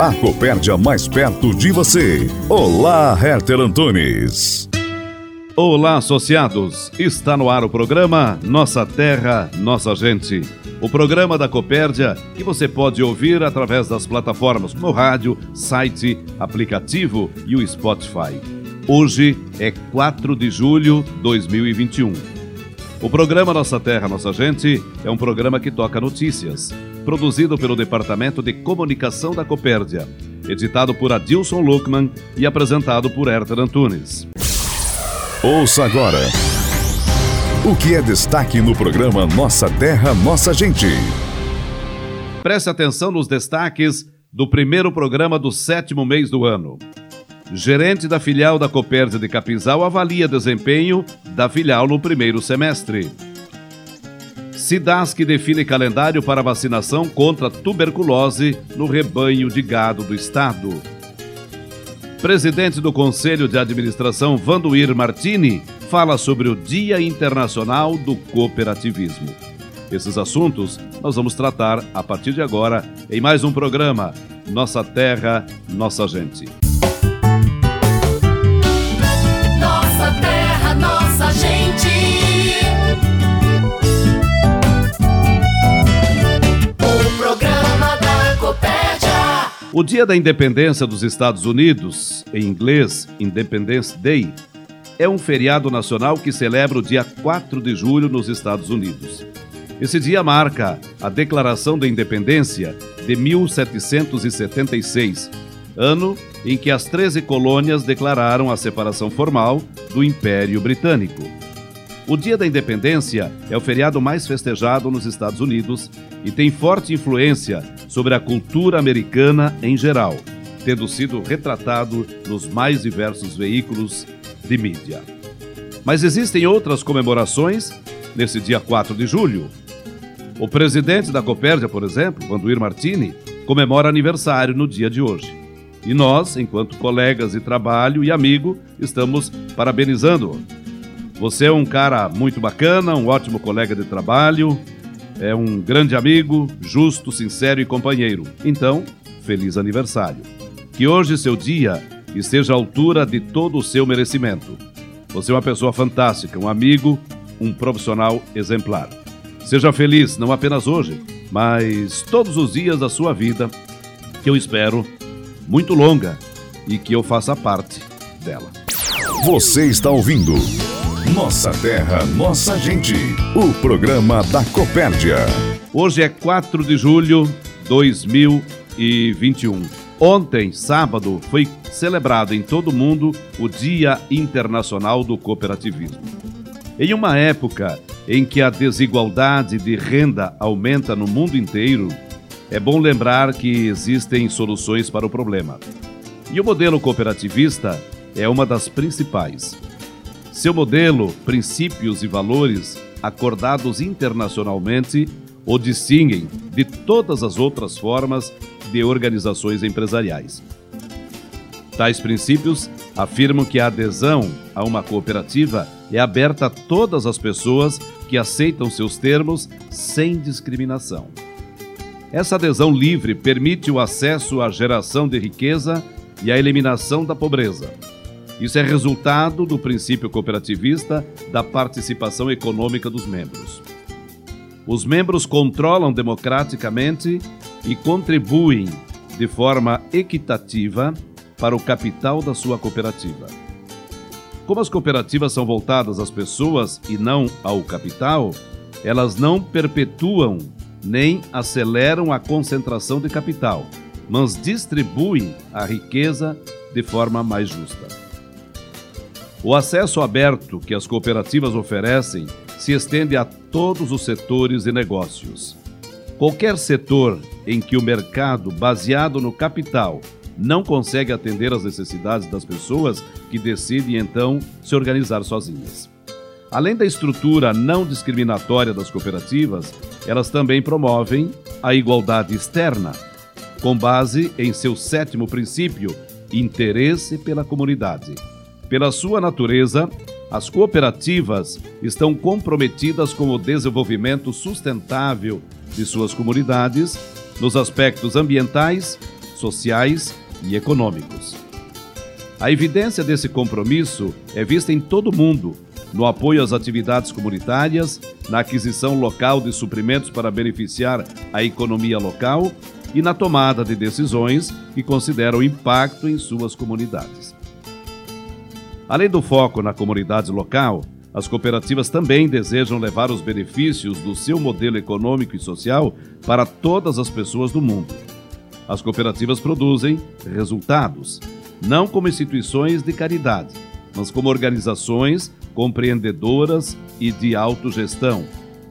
A Copérdia mais perto de você. Olá, Herter Antunes. Olá, associados. Está no ar o programa Nossa Terra, Nossa Gente. O programa da Copérdia que você pode ouvir através das plataformas no rádio, site, aplicativo e o Spotify. Hoje é 4 de julho de 2021. O programa Nossa Terra, Nossa Gente é um programa que toca notícias produzido pelo Departamento de Comunicação da Copérdia, editado por Adilson Luckman e apresentado por Herter Antunes. Ouça agora o que é destaque no programa Nossa Terra, Nossa Gente. Preste atenção nos destaques do primeiro programa do sétimo mês do ano. Gerente da filial da Copérdia de Capinzal avalia desempenho da filial no primeiro semestre. Cidasc define calendário para vacinação contra tuberculose no rebanho de gado do estado. Presidente do Conselho de Administração, Vanduir Martini, fala sobre o Dia Internacional do Cooperativismo. Esses assuntos nós vamos tratar a partir de agora em mais um programa Nossa Terra, Nossa Gente. Nossa terra, nossa gente. O Dia da Independência dos Estados Unidos, em inglês Independence Day, é um feriado nacional que celebra o dia 4 de julho nos Estados Unidos. Esse dia marca a Declaração da Independência de 1776, ano em que as 13 colônias declararam a separação formal do Império Britânico. O Dia da Independência é o feriado mais festejado nos Estados Unidos e tem forte influência sobre a cultura americana em geral, tendo sido retratado nos mais diversos veículos de mídia. Mas existem outras comemorações nesse dia 4 de julho. O presidente da Copérdia, por exemplo, Vanduir Martini, comemora aniversário no dia de hoje. E nós, enquanto colegas de trabalho e amigo, estamos parabenizando-o. Você é um cara muito bacana, um ótimo colega de trabalho, é um grande amigo, justo, sincero e companheiro. Então, feliz aniversário. Que hoje seu dia esteja à altura de todo o seu merecimento. Você é uma pessoa fantástica, um amigo, um profissional exemplar. Seja feliz, não apenas hoje, mas todos os dias da sua vida, que eu espero muito longa e que eu faça parte dela. Você está ouvindo Nossa Terra, Nossa Gente. O programa da Copérdia. Hoje é 4 de julho de 2021. Ontem, sábado, foi celebrado em todo o mundo o Dia Internacional do Cooperativismo. Em uma época em que a desigualdade de renda aumenta no mundo inteiro, é bom lembrar que existem soluções para o problema. E o modelo cooperativista é uma das principais. Seu modelo, princípios e valores acordados internacionalmente o distinguem de todas as outras formas de organizações empresariais. Tais princípios afirmam que a adesão a uma cooperativa é aberta a todas as pessoas que aceitam seus termos sem discriminação. Essa adesão livre permite o acesso à geração de riqueza e à eliminação da pobreza. Isso é resultado do princípio cooperativista da participação econômica dos membros. Os membros controlam democraticamente e contribuem de forma equitativa para o capital da sua cooperativa. Como as cooperativas são voltadas às pessoas e não ao capital, elas não perpetuam nem aceleram a concentração de capital, mas distribuem a riqueza de forma mais justa. O acesso aberto que as cooperativas oferecem se estende a todos os setores e negócios. Qualquer setor em que o mercado, baseado no capital, não consegue atender às necessidades das pessoas que decidem então se organizar sozinhas. Além da estrutura não discriminatória das cooperativas, elas também promovem a igualdade externa, com base em seu sétimo princípio, interesse pela comunidade. Pela sua natureza, as cooperativas estão comprometidas com o desenvolvimento sustentável de suas comunidades nos aspectos ambientais, sociais e econômicos. A evidência desse compromisso é vista em todo o mundo, no apoio às atividades comunitárias, na aquisição local de suprimentos para beneficiar a economia local e na tomada de decisões que consideram impacto em suas comunidades. Além do foco na comunidade local, as cooperativas também desejam levar os benefícios do seu modelo econômico e social para todas as pessoas do mundo. As cooperativas produzem resultados, não como instituições de caridade, mas como organizações compreendedoras e de autogestão,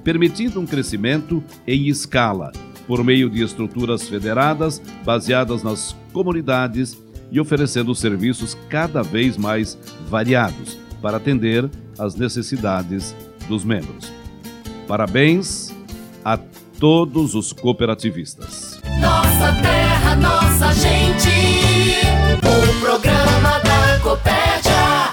permitindo um crescimento em escala, por meio de estruturas federadas baseadas nas comunidades e oferecendo serviços cada vez mais variados para atender às necessidades dos membros. Parabéns a todos os cooperativistas. Nossa terra, nossa gente. O programa da Copérdia.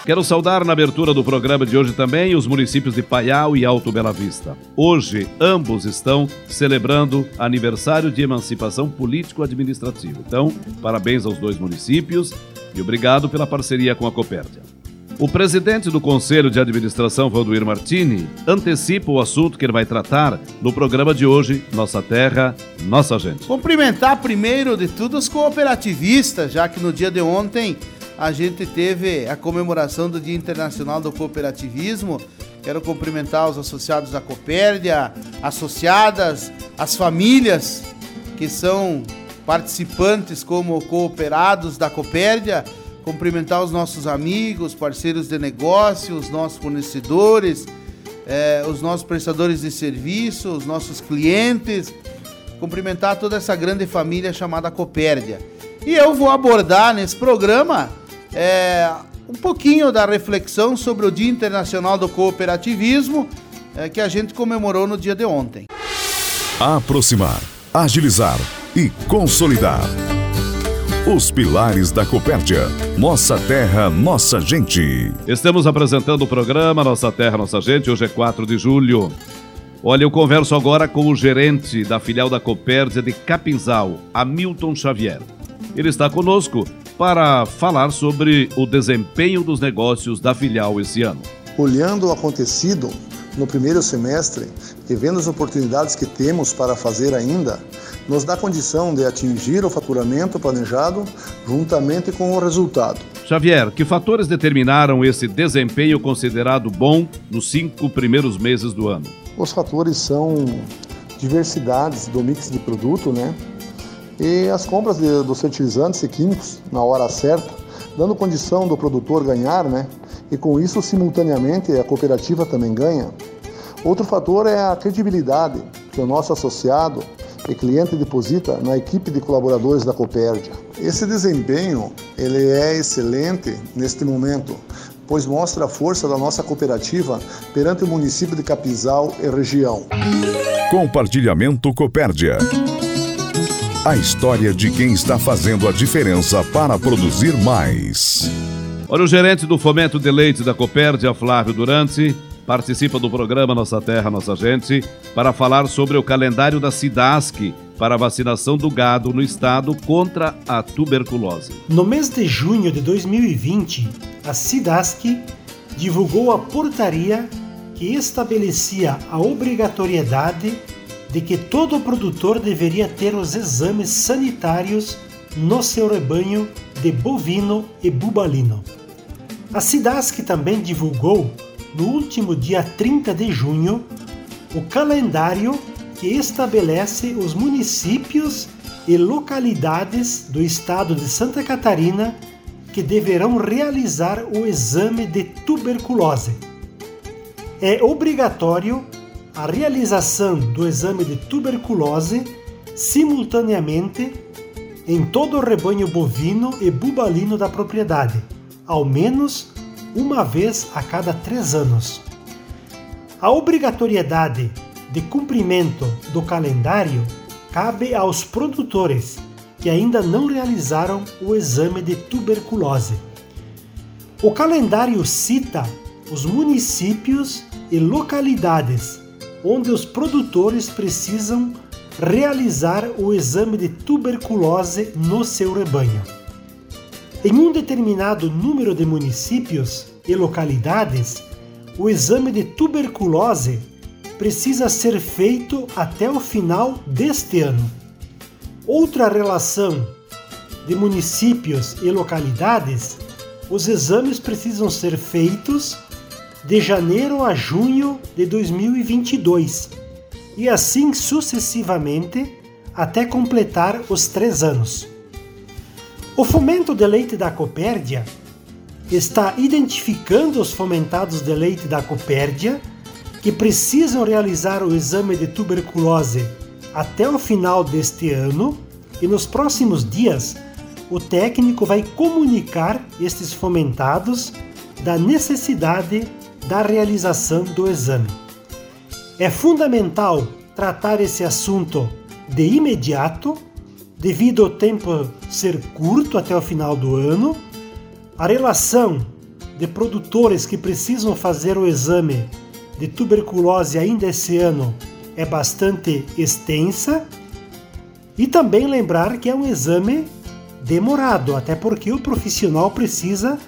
Quero saudar na abertura do programa de hoje também os municípios de Paial e Alto Bela Vista. Hoje, ambos estão celebrando aniversário de emancipação político-administrativa. Então, parabéns aos dois municípios e obrigado pela parceria com a Copérdia. O presidente do Conselho de Administração, Valdoir Martini, antecipa o assunto que ele vai tratar no programa de hoje, Nossa Terra, Nossa Gente. Cumprimentar primeiro de tudo os cooperativistas, já que no dia de ontem a gente teve a comemoração do Dia Internacional do Cooperativismo. Quero cumprimentar os associados da Copérdia, associadas, as famílias que são participantes como cooperados da Copérdia, cumprimentar os nossos amigos, parceiros de negócio, os nossos fornecedores, eh, os nossos prestadores de serviço, os nossos clientes, cumprimentar toda essa grande família chamada Copérdia. E eu vou abordar nesse programa é, um pouquinho da reflexão sobre o Dia Internacional do Cooperativismo é, que a gente comemorou no dia de ontem. Aproximar, agilizar e consolidar. Os pilares da Copérdia. Nossa terra, nossa gente. Estamos apresentando o programa Nossa Terra, Nossa Gente. Hoje é 4 de julho. Olha, eu converso agora com o gerente da filial da Copérdia de Capinzal, Hamilton Xavier. Ele está conosco para falar sobre o desempenho dos negócios da filial esse ano. Olhando o acontecido no primeiro semestre e vendo as oportunidades que temos para fazer ainda, nos dá condição de atingir o faturamento planejado juntamente com o resultado. Xavier, que fatores determinaram esse desempenho considerado bom nos cinco primeiros meses do ano? Os fatores são diversidades do mix de produto, né? E as compras de, dos fertilizantes e químicos na hora certa, dando condição do produtor ganhar, né? E com isso, simultaneamente, a cooperativa também ganha. Outro fator é a credibilidade que o nosso associado e cliente deposita na equipe de colaboradores da Copérdia. Esse desempenho ele é excelente neste momento, pois mostra a força da nossa cooperativa perante o município de Capinzal e região. Compartilhamento Copérdia. A história de quem está fazendo a diferença para produzir mais. Olha, o gerente do Fomento de Leite da Copérdia, Flávio Durante, participa do programa Nossa Terra, Nossa Gente, para falar sobre o calendário da SIDASC para a vacinação do gado no estado contra a tuberculose. No mês de junho de 2020, a SIDASC divulgou a portaria que estabelecia a obrigatoriedade de que todo produtor deveria ter os exames sanitários no seu rebanho de bovino e bubalino. A SIDASC também divulgou, no último dia 30 de junho, o calendário que estabelece os municípios e localidades do estado de Santa Catarina que deverão realizar o exame de tuberculose. É obrigatório a realização do exame de tuberculose simultaneamente em todo o rebanho bovino e bubalino da propriedade, ao menos uma vez a cada três anos. A obrigatoriedade de cumprimento do calendário cabe aos produtores que ainda não realizaram o exame de tuberculose. O calendário cita os municípios e localidades onde os produtores precisam realizar o exame de tuberculose no seu rebanho. Em um determinado número de municípios e localidades, o exame de tuberculose precisa ser feito até o final deste ano. Outra relação de municípios e localidades, os exames precisam ser feitos de janeiro a junho de 2022 e assim sucessivamente até completar os três anos. O fomento de leite da Copérdia está identificando os fomentados de leite da Copérdia que precisam realizar o exame de tuberculose até o final deste ano e nos próximos dias o técnico vai comunicar estes fomentados da necessidade da realização do exame. É fundamental tratar esse assunto de imediato, devido ao tempo ser curto até o final do ano. A relação de produtores que precisam fazer o exame de tuberculose ainda esse ano é bastante extensa. E também lembrar que é um exame demorado, até porque o profissional precisa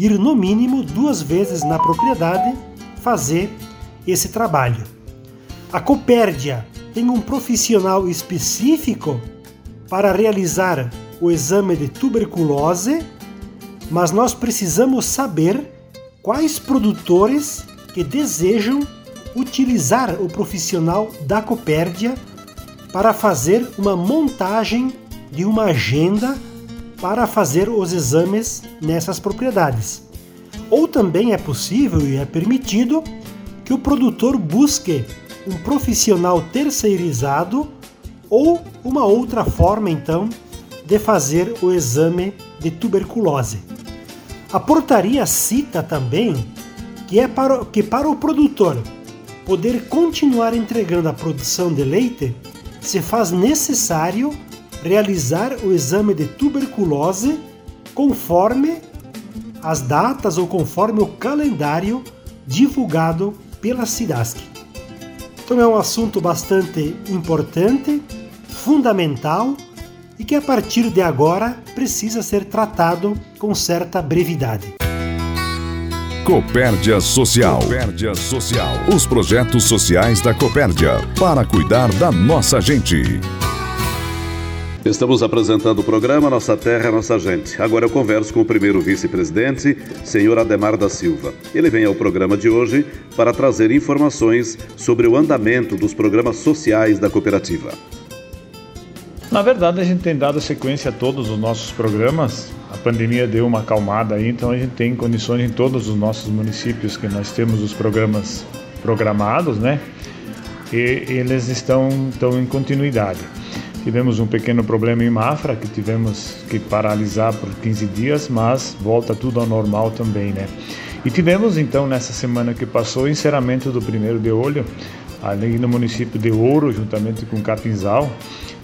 ir no mínimo duas vezes na propriedade fazer esse trabalho. A Copérdia tem um profissional específico para realizar o exame de tuberculose, mas nós precisamos saber quais produtores que desejam utilizar o profissional da Copérdia para fazer uma montagem de uma agenda para fazer os exames nessas propriedades. Ou também é possível e é permitido que o produtor busque um profissional terceirizado ou uma outra forma então de fazer o exame de tuberculose. A portaria cita também que é para, que para o produtor poder continuar entregando a produção de leite, se faz necessário realizar o exame de tuberculose conforme as datas ou conforme o calendário divulgado pela SIDASC. Então é um assunto bastante importante, fundamental e que a partir de agora precisa ser tratado com certa brevidade. Copérdia Social. Copérdia Social. Os projetos sociais da Copérdia para cuidar da nossa gente. Estamos apresentando o programa Nossa Terra, Nossa Gente. Agora eu converso com o primeiro vice-presidente, senhor Ademar da Silva. Ele vem ao programa de hoje para trazer informações sobre o andamento dos programas sociais da cooperativa. Na verdade, a gente tem dado sequência a todos os nossos programas. A pandemia deu uma acalmada aí, então a gente tem condições em todos os nossos municípios que nós temos os programas programados, né? E eles estão, estão em continuidade. Tivemos um pequeno problema em Mafra, que tivemos que paralisar por 15 dias, mas volta tudo ao normal também, né? E tivemos então nessa semana que passou o encerramento do primeiro de olho, ali no município de Ouro, juntamente com Capinzal,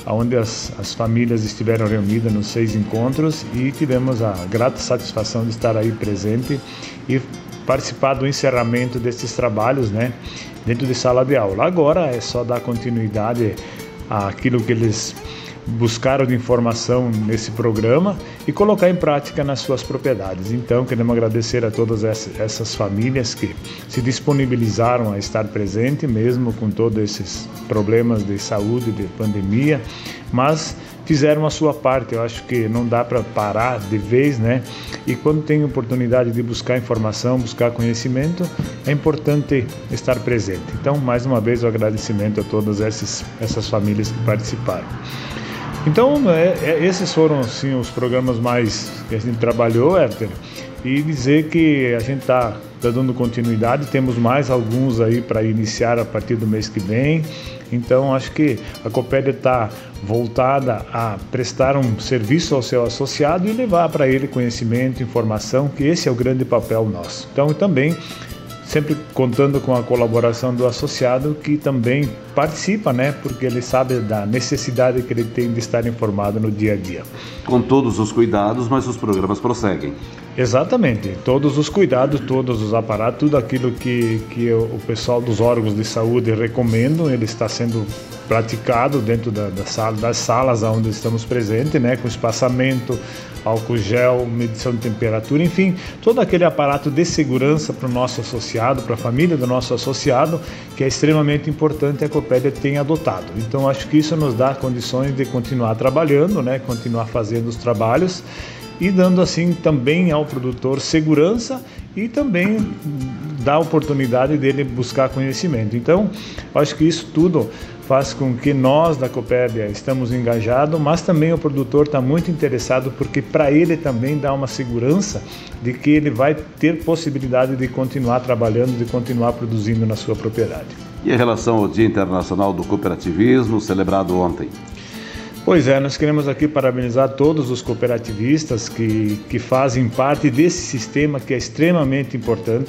onde as, as famílias estiveram reunidas nos seis encontros e tivemos a grata satisfação de estar aí presente e participar do encerramento desses trabalhos, né, dentro de sala de aula. Agora é só dar continuidade aquilo que eles buscaram de informação nesse programa e colocar em prática nas suas propriedades. Então, queremos agradecer a todas essas famílias que se disponibilizaram a estar presente, mesmo com todos esses problemas de saúde, de pandemia, mas fizeram a sua parte. Eu acho que não dá para parar de vez, né? E quando tem oportunidade de buscar informação, buscar conhecimento, é importante estar presente. Então, mais uma vez, o agradecimento a todas essas, essas famílias que participaram. Então, é, é, esses foram sim os programas mais que a gente trabalhou, Herter, e dizer que a gente está tá dando continuidade, temos mais alguns aí para iniciar a partir do mês que vem. Então, acho que a Copédia está voltada a prestar um serviço ao seu associado e levar para ele conhecimento, informação, que esse é o grande papel nosso. Então, também sempre contando com a colaboração do associado que também participa, né? Porque ele sabe da necessidade que ele tem de estar informado no dia a dia. Com todos os cuidados, mas os programas prosseguem. Exatamente, todos os cuidados, todos os aparatos, tudo aquilo que, que o pessoal dos órgãos de saúde recomendam, ele está sendo praticado dentro da, da sala, das salas onde estamos presentes, né, com espaçamento, álcool gel, medição de temperatura, enfim, todo aquele aparato de segurança para o nosso associado, para a família do nosso associado, que é extremamente importante a Copédia tenha adotado. Então, acho que isso nos dá condições de continuar trabalhando, né, continuar fazendo os trabalhos e dando assim também ao produtor segurança e também dá a oportunidade dele buscar conhecimento. Então, acho que isso tudo faz com que nós da Copérdia estamos engajados, mas também o produtor está muito interessado porque para ele também dá uma segurança de que ele vai ter possibilidade de continuar trabalhando, de continuar produzindo na sua propriedade. E em relação ao Dia Internacional do Cooperativismo, celebrado ontem? Pois é, nós queremos aqui parabenizar todos os cooperativistas que, que fazem parte desse sistema que é extremamente importante.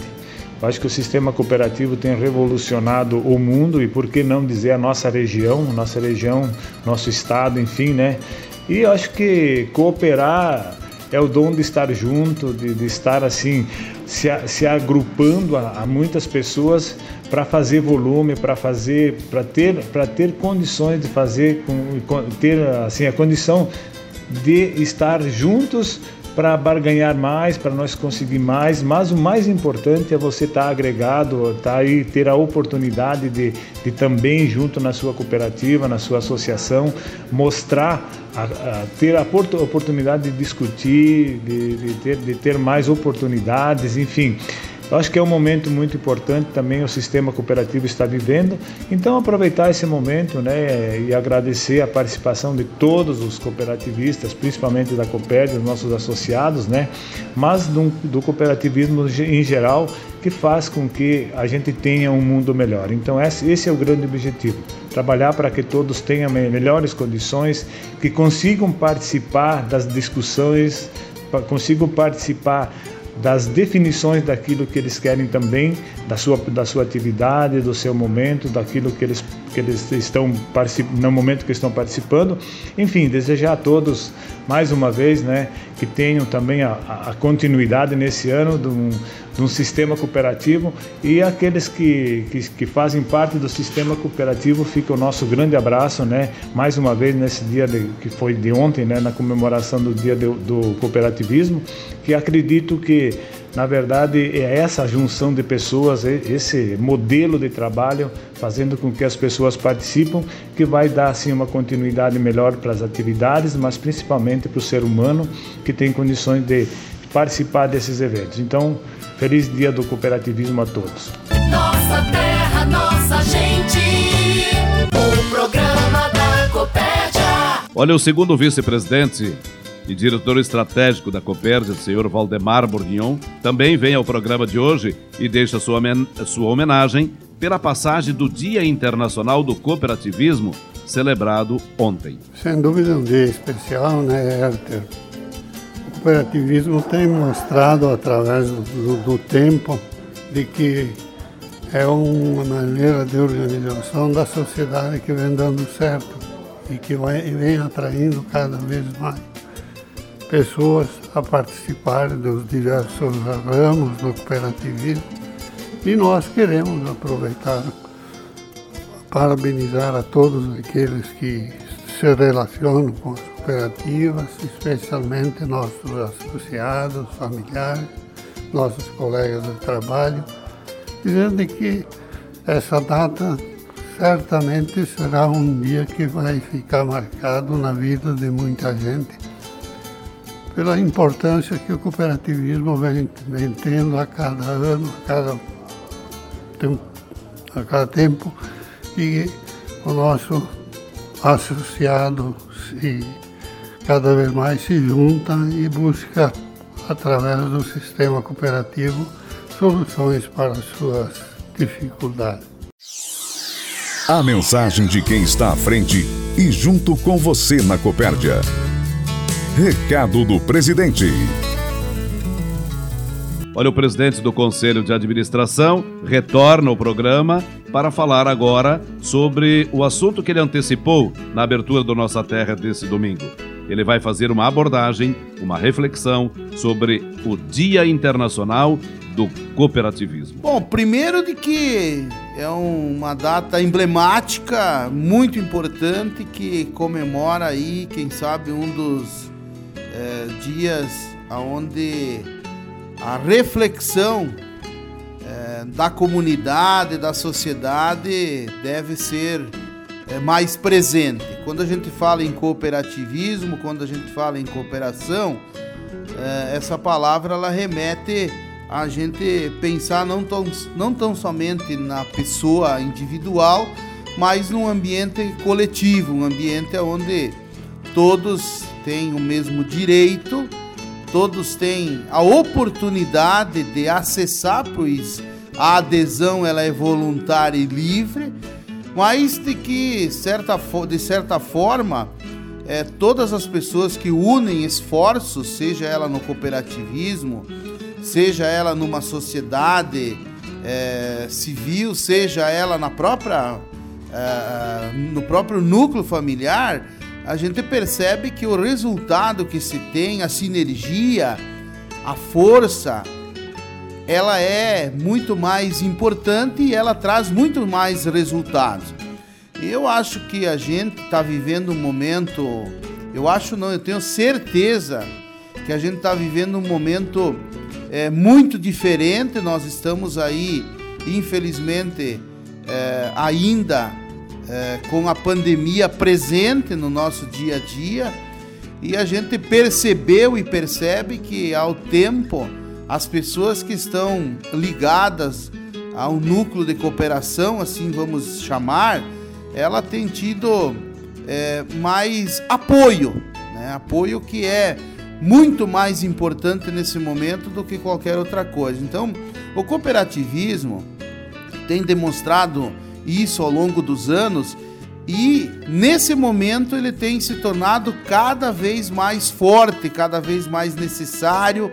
Eu acho que o sistema cooperativo tem revolucionado o mundo e por que não dizer a nossa região, nossa região, nosso estado, enfim, né? E eu acho que cooperar é o dom de estar junto, de, de estar assim, se, se agrupando a, a muitas pessoas para fazer volume, para fazer, para ter, para ter condições de fazer, ter assim a condição de estar juntos para barganhar mais, para nós conseguir mais, mas o mais importante é você estar tá agregado, tá aí ter a oportunidade de, de também junto na sua cooperativa, na sua associação, mostrar, a, a, ter a oportunidade de discutir, de, de, ter, de ter mais oportunidades, enfim. Eu acho que é um momento muito importante também o sistema cooperativo está vivendo. Então aproveitar esse momento, né, e agradecer a participação de todos os cooperativistas, principalmente da Copérdia, dos nossos associados, né, mas do, do cooperativismo em geral, que faz com que a gente tenha um mundo melhor. Então esse é o grande objetivo, trabalhar para que todos tenham melhores condições, que consigam participar das discussões, consigam participar das definições daquilo que eles querem também, da sua, da sua atividade, do seu momento, daquilo que eles, que eles estão no momento que estão participando. Enfim, desejar a todos mais uma vez né, que tenham também a, a continuidade nesse ano de um, de um sistema cooperativo e aqueles que, que, que, fazem parte do sistema cooperativo fica o nosso grande abraço, né? Mais uma vez nesse dia de, que foi de ontem, né? Na comemoração do dia do, do cooperativismo, que acredito que na verdade é essa junção de pessoas, esse modelo de trabalho fazendo com que as pessoas participam, que vai dar assim uma continuidade melhor para as atividades, mas principalmente para o ser humano que tem condições de participar desses eventos. Então, Feliz dia do cooperativismo a todos. Nossa terra, nossa gente. O programa da Copérdia. Olha, o segundo vice-presidente e diretor estratégico da Copérdia, senhor Valdemar Bourguignon, também vem ao programa de hoje e deixa sua, sua homenagem pela passagem do Dia Internacional do Cooperativismo, celebrado ontem. Sem dúvida um dia especial, né, Herter? cooperativismo tem mostrado através do, do tempo de que é uma maneira de organização da sociedade que vem dando certo e que vai, vem atraindo cada vez mais pessoas a participar dos diversos ramos do cooperativismo. E nós queremos aproveitar, parabenizar a todos aqueles que se relacionam com as cooperativas, especialmente nossos associados, familiares, nossos colegas de trabalho, dizendo que essa data certamente será um dia que vai ficar marcado na vida de muita gente pela importância que o cooperativismo vem, vem tendo a cada ano, a cada, a cada tempo, e o nosso associado se cada vez mais se junta e busca, através do sistema cooperativo, soluções para as suas dificuldades. A mensagem de quem está à frente e junto com você na Copérdia. Recado do presidente. Olha, o presidente do Conselho de Administração retorna ao programa para falar agora sobre o assunto que ele antecipou na abertura do Nossa Terra desse domingo. Ele vai fazer uma abordagem, uma reflexão sobre o Dia Internacional do Cooperativismo. Bom, primeiro de que é uma data emblemática, muito importante, que comemora aí, quem sabe, um dos é, dias onde a reflexão é, da comunidade, da sociedade deve ser é, mais presente. Quando a gente fala em cooperativismo, quando a gente fala em cooperação, essa palavra ela remete a gente pensar não tão, não tão somente na pessoa individual, mas num ambiente coletivo, um ambiente onde todos têm o mesmo direito, todos têm a oportunidade de acessar, pois a adesão ela é voluntária e livre, mas de que certa, de certa forma é, todas as pessoas que unem esforços, seja ela no cooperativismo, seja ela numa sociedade é, civil, seja ela na própria, é, no próprio núcleo familiar, a gente percebe que o resultado que se tem, a sinergia, a força, ela é muito mais importante e ela traz muito mais resultados. Eu acho que a gente está vivendo um momento, eu acho não, eu tenho certeza que a gente está vivendo um momento é, muito diferente. Nós estamos aí, infelizmente, é, ainda é, com a pandemia presente no nosso dia a dia e a gente percebeu e percebe que ao tempo as pessoas que estão ligadas ao núcleo de cooperação, assim vamos chamar, ela tem tido é, mais apoio, né? apoio que é muito mais importante nesse momento do que qualquer outra coisa. Então, o cooperativismo tem demonstrado isso ao longo dos anos e nesse momento ele tem se tornado cada vez mais forte, cada vez mais necessário,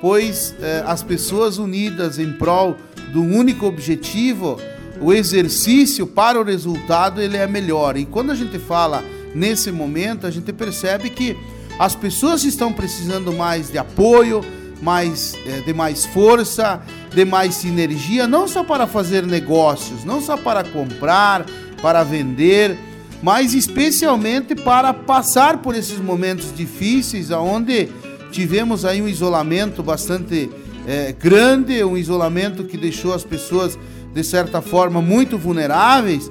pois eh, as pessoas unidas em prol do único objetivo, o exercício para o resultado ele é melhor. E quando a gente fala nesse momento, a gente percebe que as pessoas estão precisando mais de apoio, mais é, de mais força, de mais sinergia, não só para fazer negócios, não só para comprar, para vender, mas especialmente para passar por esses momentos difíceis, aonde tivemos aí um isolamento bastante é, grande, um isolamento que deixou as pessoas de certa forma muito vulneráveis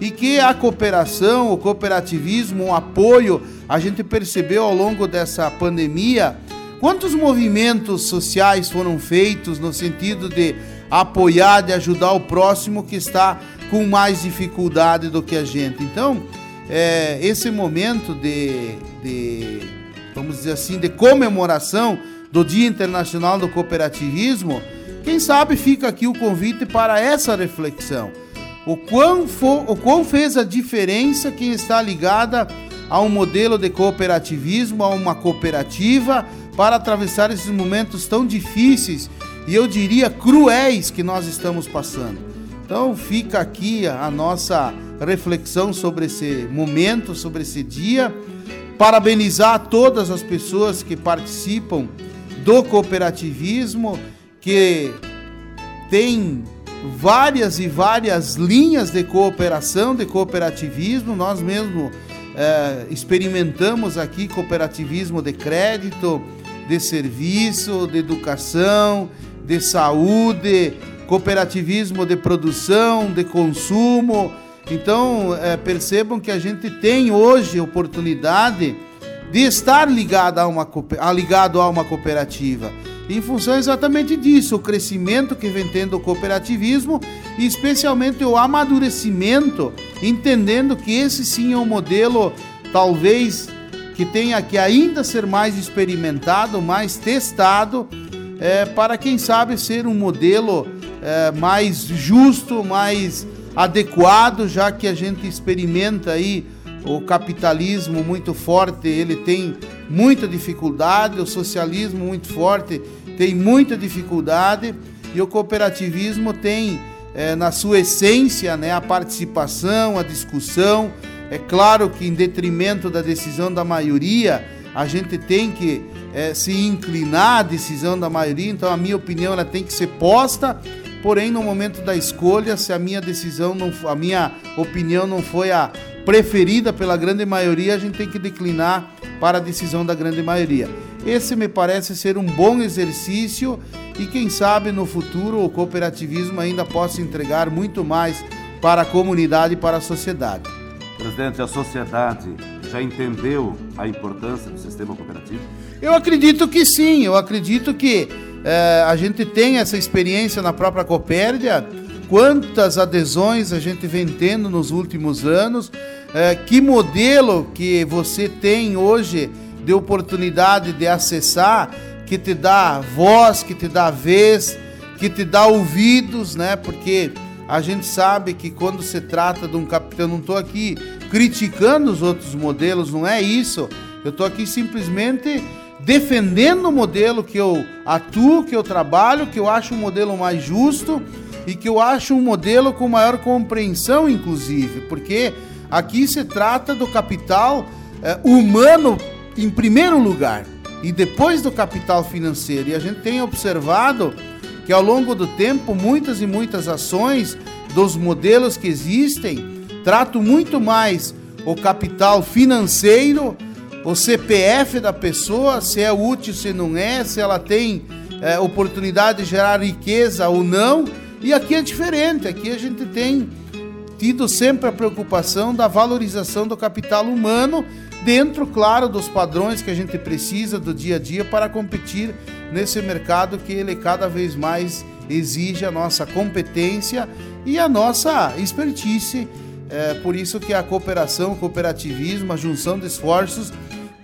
e que a cooperação, o cooperativismo, o apoio, a gente percebeu ao longo dessa pandemia quantos movimentos sociais foram feitos no sentido de apoiar, de ajudar o próximo que está com mais dificuldade do que a gente. Então, é, esse momento de, de, vamos dizer assim, de comemoração do Dia Internacional do Cooperativismo, quem sabe fica aqui o convite para essa reflexão o quão, for, o quão fez a diferença quem está ligada a um modelo de cooperativismo, a uma cooperativa, para atravessar esses momentos tão difíceis e eu diria cruéis que nós estamos passando. Então fica aqui a nossa reflexão sobre esse momento, sobre esse dia. Parabenizar todas as pessoas que participam do cooperativismo, que têm várias e várias linhas de cooperação, de cooperativismo. Nós mesmo é, experimentamos aqui cooperativismo de crédito, de serviço, de educação, de saúde, cooperativismo de produção, de consumo. Então, é, percebam que a gente tem hoje oportunidade de estar ligado a uma, ligado a uma cooperativa. Em função exatamente disso, o crescimento que vem tendo o cooperativismo e especialmente o amadurecimento, entendendo que esse sim é um modelo talvez que tenha que ainda ser mais experimentado, mais testado, é, para quem sabe ser um modelo é, mais justo, mais adequado, já que a gente experimenta aí o capitalismo muito forte, ele tem muita dificuldade, o socialismo muito forte tem muita dificuldade e o cooperativismo tem é, na sua essência né, a participação, a discussão. É claro que em detrimento da decisão da maioria, a gente tem que é, se inclinar à decisão da maioria, então a minha opinião ela tem que ser posta Porém, no momento da escolha, se a minha decisão, não, a minha opinião não foi a preferida pela grande maioria, a gente tem que declinar para a decisão da grande maioria. Esse me parece ser um bom exercício e quem sabe no futuro o cooperativismo ainda possa entregar muito mais para a comunidade e para a sociedade. Presidente, a sociedade já entendeu a importância do sistema cooperativo? Eu acredito que sim, eu acredito que é, a gente tem essa experiência na própria Copérdia, quantas adesões a gente vem tendo nos últimos anos, é, que modelo que você tem hoje de oportunidade de acessar, que te dá voz, que te dá vez, que te dá ouvidos, né? Porque a gente sabe que quando se trata de um capitão, não estou aqui criticando os outros modelos, não é isso. Eu estou aqui simplesmente defendendo o modelo que eu atuo, que eu trabalho, que eu acho um modelo mais justo e que eu acho um modelo com maior compreensão, inclusive, porque aqui se trata do capital é, humano em primeiro lugar e depois do capital financeiro. E a gente tem observado que ao longo do tempo muitas e muitas ações dos modelos que existem tratam muito mais o capital financeiro o CPF da pessoa, se é útil, se não é, se ela tem é, oportunidade de gerar riqueza ou não. E aqui é diferente, aqui a gente tem tido sempre a preocupação da valorização do capital humano, dentro, claro, dos padrões que a gente precisa do dia a dia para competir nesse mercado que ele cada vez mais exige a nossa competência e a nossa expertise. É por isso que a cooperação, o cooperativismo, a junção de esforços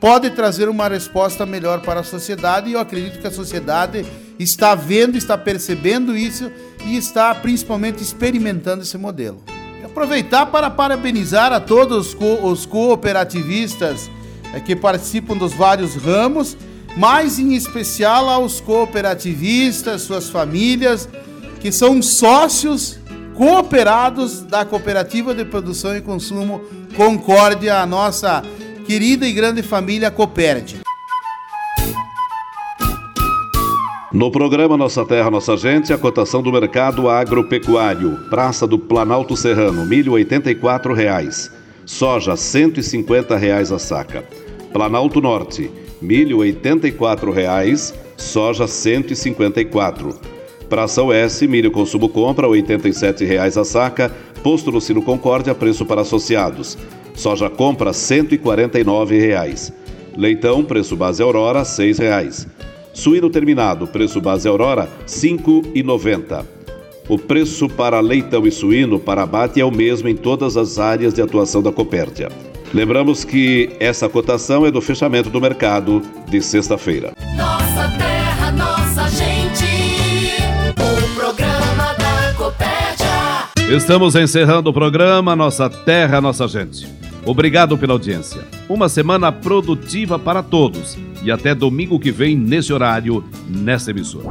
pode trazer uma resposta melhor para a sociedade e eu acredito que a sociedade está vendo, está percebendo isso e está principalmente experimentando esse modelo. Aproveitar para parabenizar a todos os cooperativistas eh, que participam dos vários ramos, mas em especial aos cooperativistas, suas famílias, que são sócios cooperados da Cooperativa de Produção e Consumo Concórdia, a nossa querida e grande família Coperde. No programa Nossa Terra, Nossa Gente, a cotação do mercado agropecuário. Praça do Planalto Serrano, milho 84 reais. soja 150 reais a saca. Planalto Norte, milho 84 reais. soja R$ 154. Praça Oeste, milho consumo compra 87 reais a saca. Posto no Ciro Concórdia, preço para associados. Soja compra 149 reais. Leitão, preço base Aurora, 6 reais. Suíno terminado, preço base Aurora, R$ 5,90. O preço para leitão e suíno para abate é o mesmo em todas as áreas de atuação da Copérdia. Lembramos que essa cotação é do fechamento do mercado de sexta-feira. Nossa terra, nossa gente. O programa da Copérdia. Estamos encerrando o programa Nossa Terra, Nossa Gente. Obrigado pela audiência. Uma semana produtiva para todos e até domingo que vem nesse horário, nessa emissora.